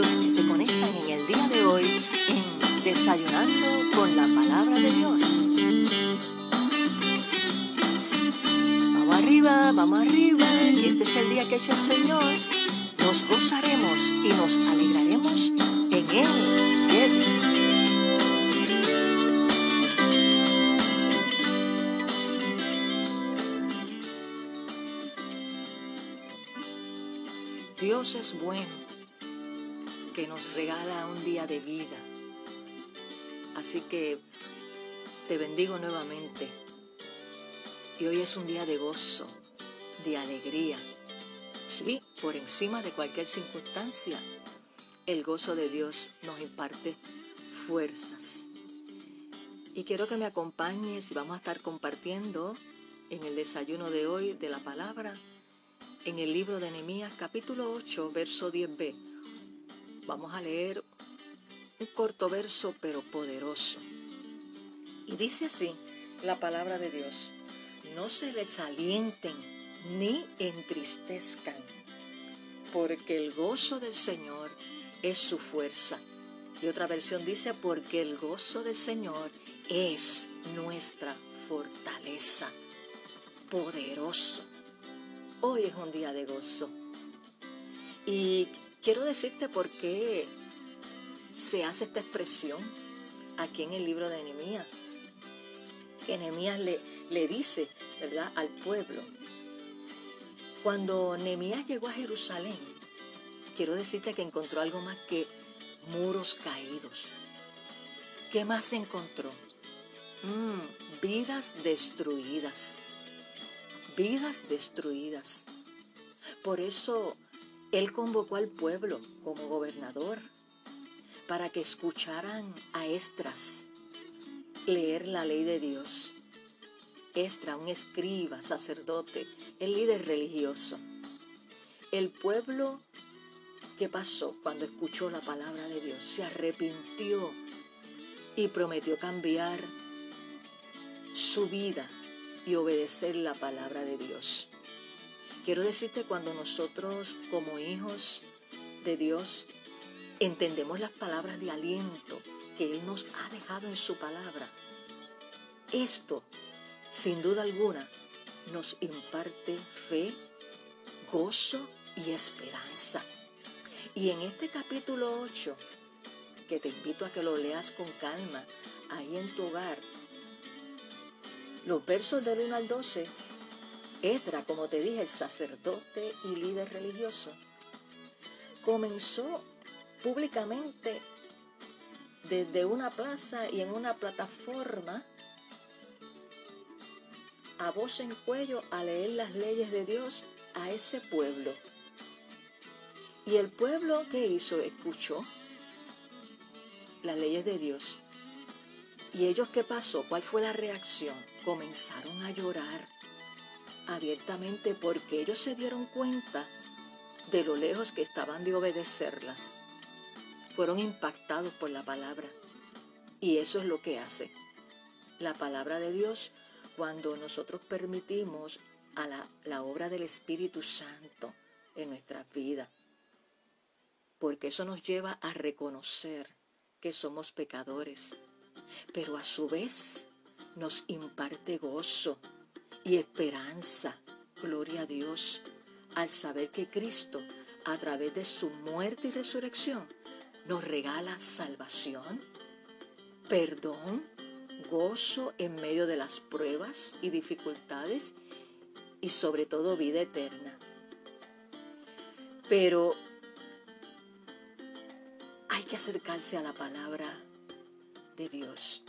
los que se conectan en el día de hoy en Desayunando con la Palabra de Dios. Vamos arriba, vamos arriba, y este es el día que ha hecho el Señor. Nos gozaremos y nos alegraremos en Él. Dios es bueno, que nos regala un día de vida. Así que te bendigo nuevamente. Y hoy es un día de gozo, de alegría. Sí, por encima de cualquier circunstancia, el gozo de Dios nos imparte fuerzas. Y quiero que me acompañes y vamos a estar compartiendo en el desayuno de hoy de la palabra en el libro de Nehemías capítulo 8, verso 10b. Vamos a leer un corto verso pero poderoso. Y dice así la palabra de Dios. No se desalienten ni entristezcan, porque el gozo del Señor es su fuerza. Y otra versión dice, porque el gozo del Señor es nuestra fortaleza. Poderoso. Hoy es un día de gozo. Y quiero decirte por qué se hace esta expresión aquí en el libro de Nehemías. Que Nehemías le, le dice, ¿verdad?, al pueblo. Cuando Nehemías llegó a Jerusalén, quiero decirte que encontró algo más que muros caídos. ¿Qué más encontró? Mm, vidas destruidas vidas destruidas. Por eso él convocó al pueblo como gobernador para que escucharan a Estras leer la ley de Dios. Estra, un escriba, sacerdote, el líder religioso. El pueblo ¿qué pasó cuando escuchó la palabra de Dios? Se arrepintió y prometió cambiar su vida y obedecer la palabra de Dios. Quiero decirte cuando nosotros como hijos de Dios entendemos las palabras de aliento que Él nos ha dejado en su palabra, esto, sin duda alguna, nos imparte fe, gozo y esperanza. Y en este capítulo 8, que te invito a que lo leas con calma, ahí en tu hogar, los versos del 1 al 12, Esdra, como te dije, el sacerdote y líder religioso, comenzó públicamente desde una plaza y en una plataforma a voz en cuello a leer las leyes de Dios a ese pueblo. Y el pueblo que hizo escuchó las leyes de Dios. ¿Y ellos qué pasó? ¿Cuál fue la reacción? comenzaron a llorar abiertamente porque ellos se dieron cuenta de lo lejos que estaban de obedecerlas. Fueron impactados por la palabra. Y eso es lo que hace la palabra de Dios cuando nosotros permitimos a la, la obra del Espíritu Santo en nuestra vida. Porque eso nos lleva a reconocer que somos pecadores. Pero a su vez nos imparte gozo y esperanza. Gloria a Dios al saber que Cristo, a través de su muerte y resurrección, nos regala salvación, perdón, gozo en medio de las pruebas y dificultades y sobre todo vida eterna. Pero hay que acercarse a la palabra de Dios.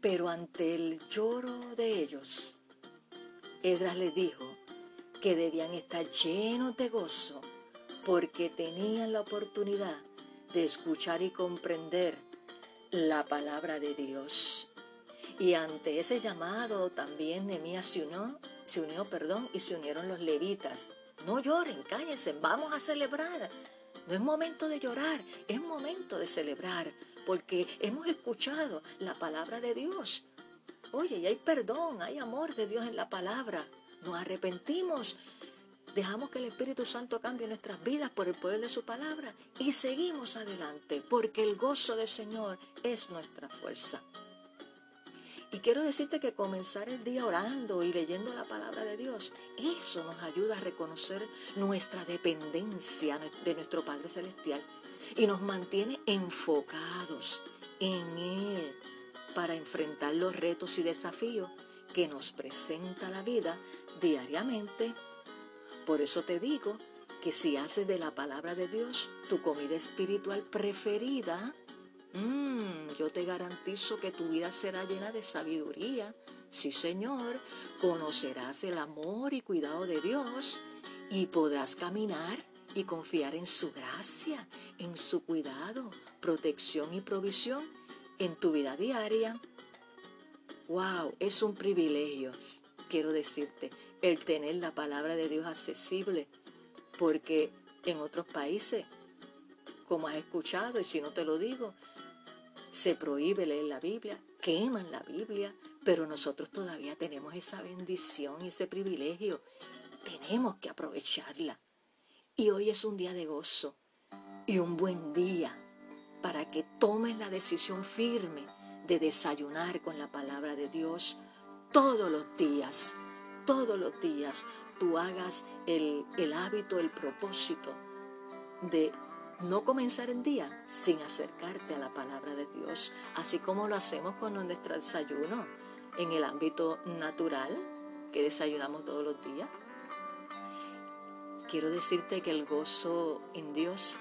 Pero ante el lloro de ellos, Edras les dijo que debían estar llenos de gozo porque tenían la oportunidad de escuchar y comprender la palabra de Dios. Y ante ese llamado también Nehemías se unió, se unió, perdón, y se unieron los levitas. No lloren, cállense, vamos a celebrar. No es momento de llorar, es momento de celebrar, porque hemos escuchado la palabra de Dios. Oye, y hay perdón, hay amor de Dios en la palabra. Nos arrepentimos dejamos que el Espíritu Santo cambie nuestras vidas por el poder de su palabra y seguimos adelante, porque el gozo del Señor es nuestra fuerza. Y quiero decirte que comenzar el día orando y leyendo la palabra de Dios, eso nos ayuda a reconocer nuestra dependencia de nuestro Padre Celestial y nos mantiene enfocados en Él para enfrentar los retos y desafíos que nos presenta la vida diariamente. Por eso te digo que si haces de la palabra de Dios tu comida espiritual preferida, Mm, yo te garantizo que tu vida será llena de sabiduría. Sí, Señor, conocerás el amor y cuidado de Dios y podrás caminar y confiar en su gracia, en su cuidado, protección y provisión en tu vida diaria. Wow, es un privilegio, quiero decirte, el tener la palabra de Dios accesible, porque en otros países, como has escuchado, y si no te lo digo, se prohíbe leer la Biblia, queman la Biblia, pero nosotros todavía tenemos esa bendición y ese privilegio. Tenemos que aprovecharla. Y hoy es un día de gozo y un buen día para que tomes la decisión firme de desayunar con la palabra de Dios todos los días. Todos los días tú hagas el, el hábito, el propósito de no comenzar el día sin acercarte a la palabra de Dios, así como lo hacemos con nuestro desayuno en el ámbito natural que desayunamos todos los días. Quiero decirte que el gozo en Dios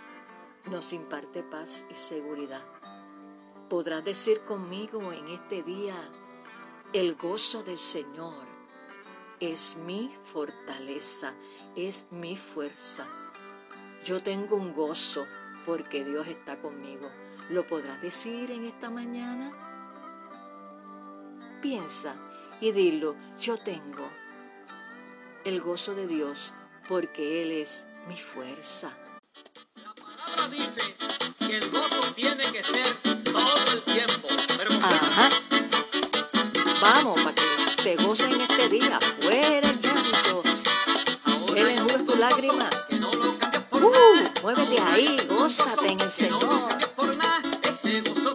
nos imparte paz y seguridad. Podrás decir conmigo en este día, el gozo del Señor es mi fortaleza, es mi fuerza yo tengo un gozo porque Dios está conmigo. ¿Lo podrás decir en esta mañana? Piensa y dilo, yo tengo el gozo de Dios porque Él es mi fuerza. La palabra dice que el gozo tiene que ser todo el tiempo. Ajá. Vamos, para que te goces en este día. Fuera el llanto. Él enjuga tu lágrima. Uh, muévete ahí, gózate en el Señor. Ese gozo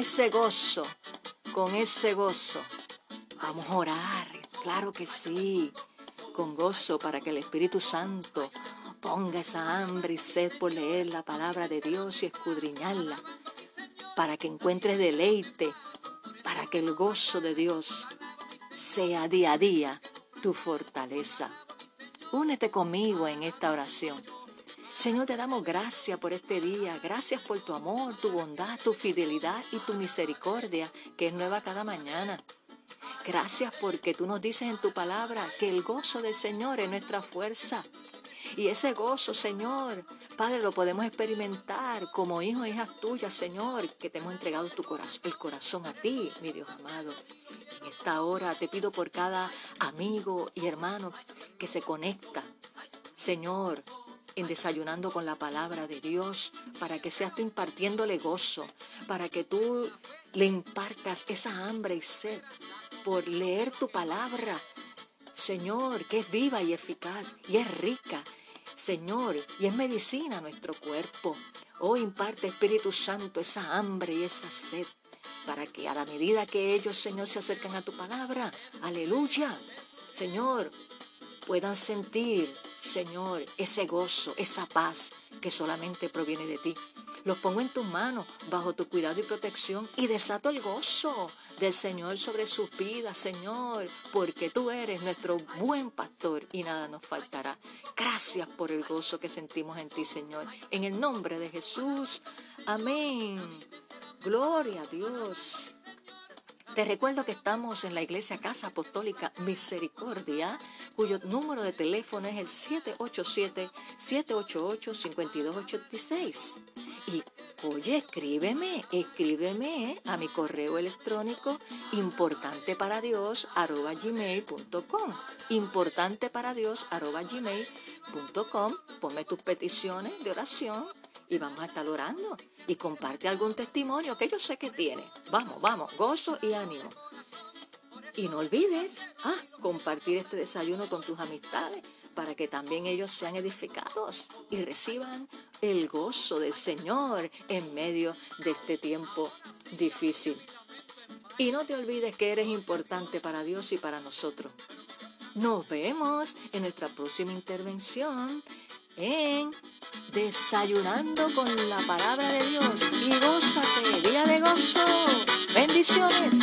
ese gozo, con ese gozo, vamos a orar, claro que sí, con gozo para que el Espíritu Santo ponga esa hambre y sed por leer la palabra de Dios y escudriñarla, para que encuentres deleite, para que el gozo de Dios sea día a día tu fortaleza. Únete conmigo en esta oración. Señor, te damos gracias por este día, gracias por tu amor, tu bondad, tu fidelidad y tu misericordia, que es nueva cada mañana. Gracias porque tú nos dices en tu palabra que el gozo del Señor es nuestra fuerza. Y ese gozo, Señor, Padre, lo podemos experimentar como hijos e hijas tuyas, Señor, que te hemos entregado tu corazón, el corazón a ti, mi Dios amado. En esta hora te pido por cada amigo y hermano que se conecta, Señor, en desayunando con la palabra de Dios, para que seas tú impartiéndole gozo, para que tú le impartas esa hambre y sed por leer tu palabra, Señor, que es viva y eficaz y es rica, Señor, y es medicina a nuestro cuerpo. Oh, imparte Espíritu Santo esa hambre y esa sed para que a la medida que ellos, Señor, se acercan a tu palabra, aleluya, Señor, puedan sentir, Señor, ese gozo, esa paz que solamente proviene de ti. Los pongo en tus manos, bajo tu cuidado y protección, y desato el gozo del Señor sobre sus vidas, Señor, porque tú eres nuestro buen pastor y nada nos faltará. Gracias por el gozo que sentimos en ti, Señor. En el nombre de Jesús. Amén. Gloria a Dios. Te recuerdo que estamos en la Iglesia Casa Apostólica Misericordia, cuyo número de teléfono es el 787-788-5286. Oye, escríbeme, escríbeme a mi correo electrónico importante para Dios. Importante para Dios. Ponme tus peticiones de oración y vamos a estar orando. Y comparte algún testimonio que yo sé que tiene. Vamos, vamos, gozo y ánimo. Y no olvides ah, compartir este desayuno con tus amistades para que también ellos sean edificados y reciban el gozo del Señor en medio de este tiempo difícil. Y no te olvides que eres importante para Dios y para nosotros. Nos vemos en nuestra próxima intervención en Desayunando con la palabra de Dios. Y gózate, día de gozo. Bendiciones.